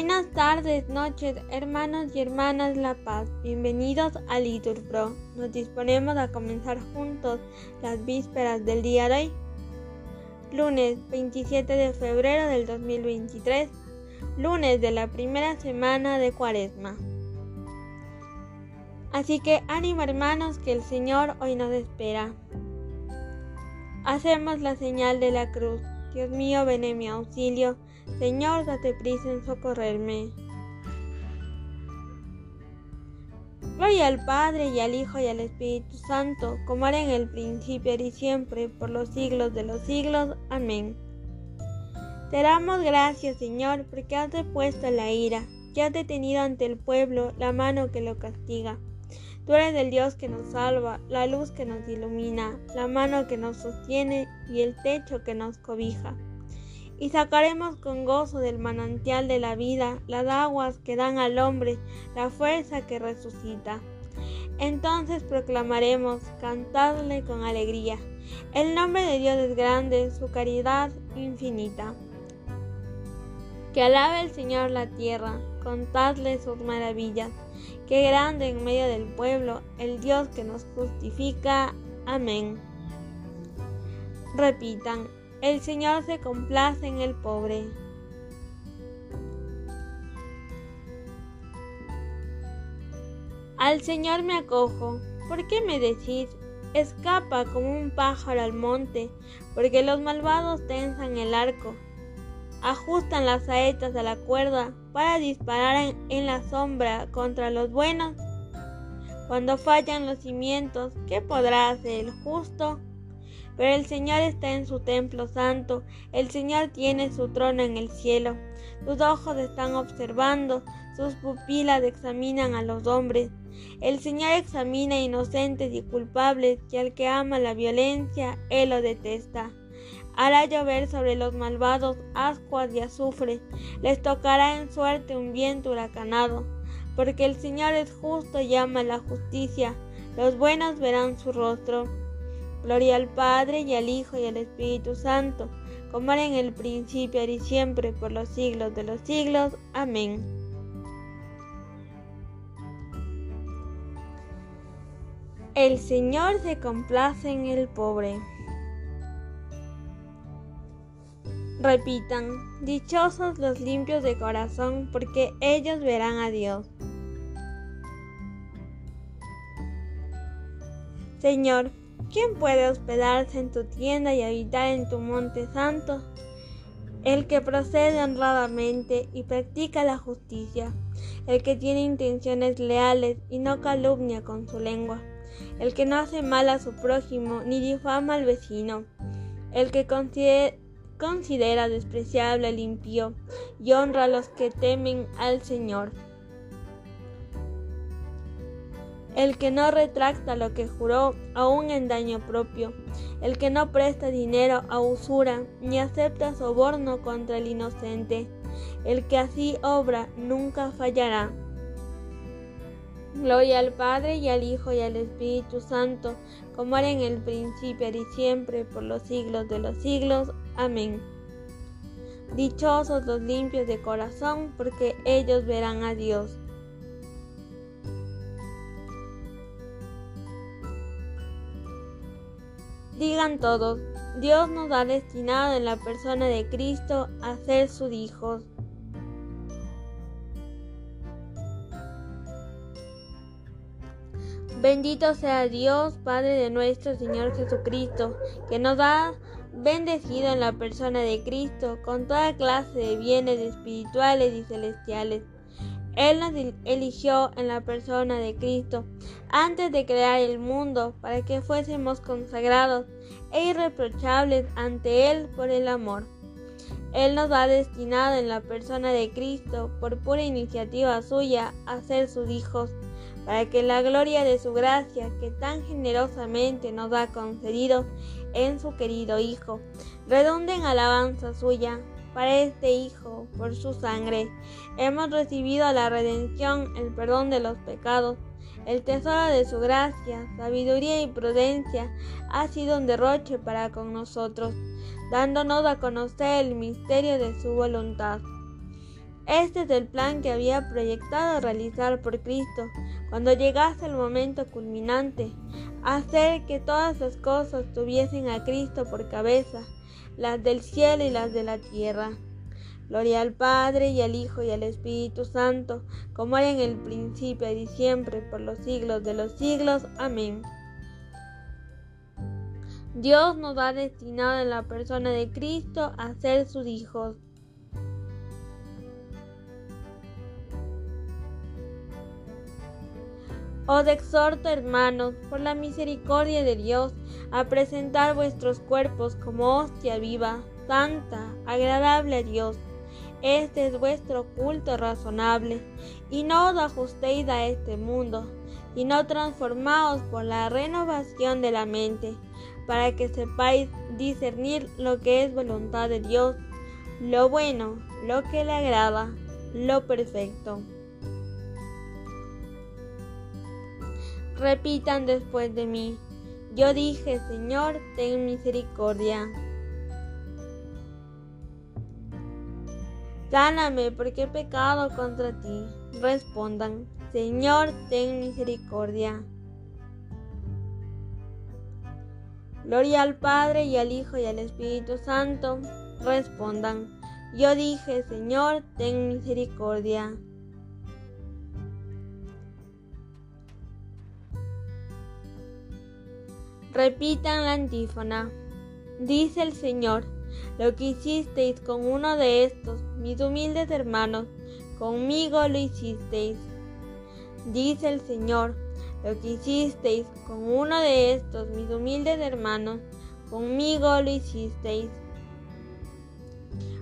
Buenas tardes, noches, hermanos y hermanas La Paz. Bienvenidos a Litur Pro. Nos disponemos a comenzar juntos las vísperas del día de hoy, lunes 27 de febrero del 2023, lunes de la primera semana de Cuaresma. Así que ánimo hermanos que el Señor hoy nos espera. Hacemos la señal de la cruz. Dios mío, ven en mi auxilio. Señor, date prisa en socorrerme. Gloria al Padre y al Hijo y al Espíritu Santo, como era en el principio y siempre, por los siglos de los siglos. Amén. Te damos gracias, Señor, porque has depuesto la ira, que has detenido ante el pueblo la mano que lo castiga. Tú eres el Dios que nos salva, la luz que nos ilumina, la mano que nos sostiene y el techo que nos cobija. Y sacaremos con gozo del manantial de la vida las aguas que dan al hombre la fuerza que resucita. Entonces proclamaremos, cantadle con alegría. El nombre de Dios es grande, su caridad infinita. Que alabe el Señor la tierra, contadle sus maravillas. Qué grande en medio del pueblo el Dios que nos justifica. Amén. Repitan, el Señor se complace en el pobre. Al Señor me acojo. ¿Por qué me decís? Escapa como un pájaro al monte, porque los malvados tensan el arco ajustan las saetas a la cuerda para disparar en, la sombra contra los buenos. Cuando fallan los cimientos, ¿qué podrá hacer el justo? Pero el Señor está en su templo santo, el Señor tiene su trono en el cielo. Sus ojos están observando, sus pupilas examinan a los hombres. El Señor examina inocentes y culpables, y al que ama la violencia, Él lo detesta hará llover sobre los malvados ascuas y azufre, les tocará en suerte un viento huracanado, porque el Señor es justo y ama la justicia, los buenos verán su rostro. Gloria al Padre y al Hijo y al Espíritu Santo, como era en el principio y siempre, por los siglos de los siglos. Amén. El Señor se complace en el pobre. Repitan, dichosos los limpios de corazón, porque ellos verán a Dios. Señor, ¿quién puede hospedarse en tu tienda y habitar en tu monte santo? El que procede honradamente y practica la justicia, el que tiene intenciones leales y no calumnia con su lengua, el que no hace mal a su prójimo ni difama al vecino, el que considera despreciable al impío y honra a los que temen al Señor. El que no retracta lo que juró, aun en daño propio, el que no presta dinero a usura, ni acepta soborno contra el inocente, el que así obra nunca fallará. Gloria al Padre y al Hijo y al Espíritu Santo, como era en el principio y siempre, por los siglos de los siglos. Amén. Dichosos los limpios de corazón, porque ellos verán a Dios. Digan todos, Dios nos ha destinado en la persona de Cristo a ser sus hijos. Bendito sea Dios, Padre de nuestro Señor Jesucristo, que nos ha bendecido en la persona de Cristo con toda clase de bienes espirituales y celestiales. Él nos eligió en la persona de Cristo antes de crear el mundo para que fuésemos consagrados e irreprochables ante Él por el amor. Él nos ha destinado en la persona de Cristo por pura iniciativa suya a ser sus hijos para que la gloria de su gracia que tan generosamente nos ha concedido en su querido Hijo, redunde en alabanza suya. Para este Hijo, por su sangre, hemos recibido la redención, el perdón de los pecados, el tesoro de su gracia, sabiduría y prudencia ha sido un derroche para con nosotros, dándonos a conocer el misterio de su voluntad. Este es el plan que había proyectado realizar por Cristo cuando llegase el momento culminante, hacer que todas las cosas tuviesen a Cristo por cabeza, las del cielo y las de la tierra. Gloria al Padre y al Hijo y al Espíritu Santo, como era en el principio y siempre, por los siglos de los siglos. Amén. Dios nos ha destinado en la persona de Cristo a ser sus hijos. Os exhorto, hermanos, por la misericordia de Dios, a presentar vuestros cuerpos como hostia viva, santa, agradable a Dios. Este es vuestro culto razonable, y no os ajustéis a este mundo, sino transformaos por la renovación de la mente, para que sepáis discernir lo que es voluntad de Dios, lo bueno, lo que le agrada, lo perfecto. Repitan después de mí. Yo dije, Señor, ten misericordia. Sáname porque he pecado contra ti. Respondan, Señor, ten misericordia. Gloria al Padre y al Hijo y al Espíritu Santo. Respondan, yo dije, Señor, ten misericordia. Repitan la antífona. Dice el Señor, lo que hicisteis con uno de estos, mis humildes hermanos, conmigo lo hicisteis. Dice el Señor, lo que hicisteis con uno de estos, mis humildes hermanos, conmigo lo hicisteis.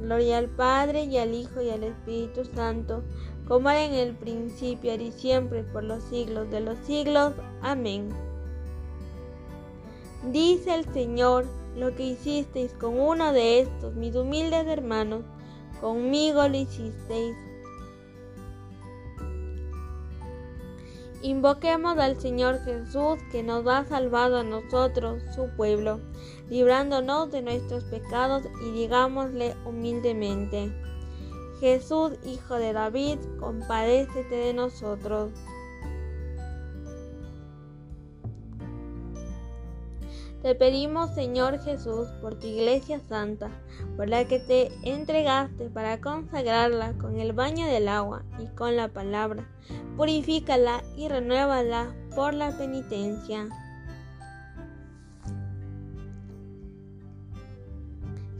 Gloria al Padre y al Hijo y al Espíritu Santo, como era en el principio, y siempre, por los siglos de los siglos. Amén. Dice el Señor, lo que hicisteis con uno de estos, mis humildes hermanos, conmigo lo hicisteis. Invoquemos al Señor Jesús que nos ha salvado a nosotros, su pueblo, librándonos de nuestros pecados y digámosle humildemente, Jesús, Hijo de David, compadécete de nosotros. Te pedimos, Señor Jesús, por tu iglesia santa, por la que te entregaste para consagrarla con el baño del agua y con la palabra. Purifícala y renuévala por la penitencia.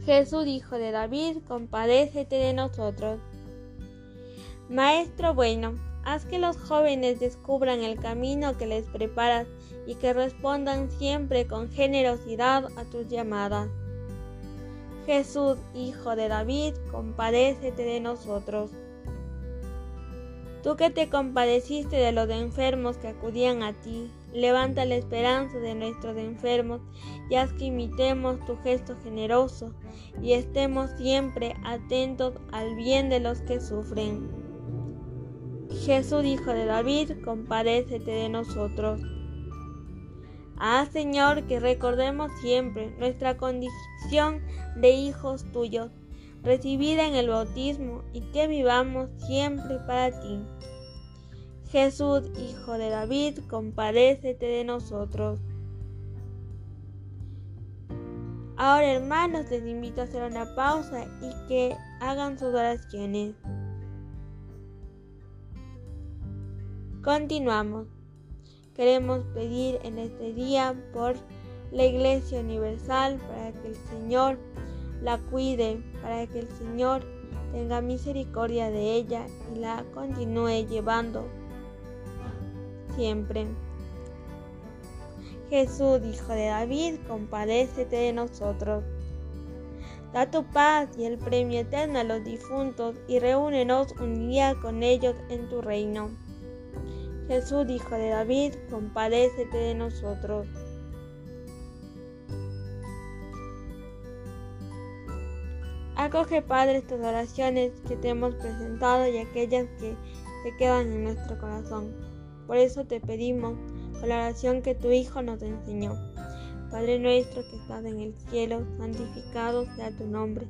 Jesús, Hijo de David, compadécete de nosotros. Maestro bueno, haz que los jóvenes descubran el camino que les preparas y que respondan siempre con generosidad a tus llamadas. Jesús, Hijo de David, compadécete de nosotros. Tú que te compadeciste de los enfermos que acudían a ti, levanta la esperanza de nuestros enfermos y haz que imitemos tu gesto generoso y estemos siempre atentos al bien de los que sufren. Jesús, Hijo de David, compadécete de nosotros. Ah, Señor, que recordemos siempre nuestra condición de hijos tuyos, recibida en el bautismo, y que vivamos siempre para ti. Jesús, Hijo de David, compadécete de nosotros. Ahora, hermanos, les invito a hacer una pausa y que hagan sus oraciones. Continuamos. Queremos pedir en este día por la Iglesia Universal, para que el Señor la cuide, para que el Señor tenga misericordia de ella y la continúe llevando siempre. Jesús, Hijo de David, compadécete de nosotros. Da tu paz y el premio eterno a los difuntos y reúnenos un día con ellos en tu reino. Jesús, Hijo de David, compadécete de nosotros. Acoge, Padre, estas oraciones que te hemos presentado y aquellas que te quedan en nuestro corazón. Por eso te pedimos la oración que tu Hijo nos enseñó. Padre nuestro que estás en el cielo, santificado sea tu nombre.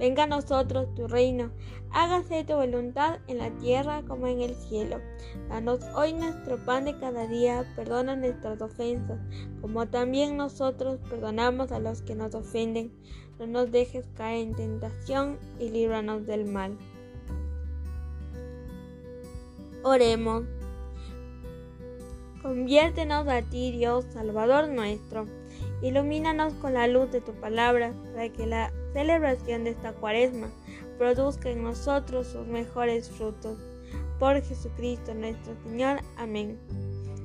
Venga a nosotros tu reino, hágase tu voluntad en la tierra como en el cielo. Danos hoy nuestro pan de cada día, perdona nuestras ofensas, como también nosotros perdonamos a los que nos ofenden no nos dejes caer en tentación y líbranos del mal. Oremos. Conviértenos a ti, Dios, Salvador nuestro. Ilumínanos con la luz de tu palabra para que la celebración de esta cuaresma produzca en nosotros sus mejores frutos. Por Jesucristo nuestro Señor. Amén.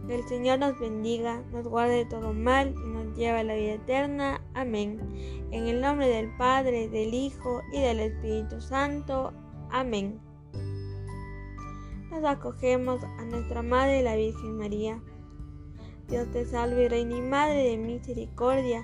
El Señor nos bendiga, nos guarde de todo mal y nos lleve a la vida eterna. Amén. En el nombre del Padre, del Hijo y del Espíritu Santo. Amén. Nos acogemos a nuestra Madre la Virgen María. Dios te salve, Reina y Madre de misericordia,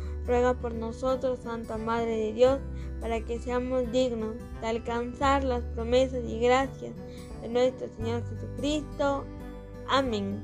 ruega por nosotros, Santa Madre de Dios, para que seamos dignos de alcanzar las promesas y gracias de nuestro Señor Jesucristo. Amén.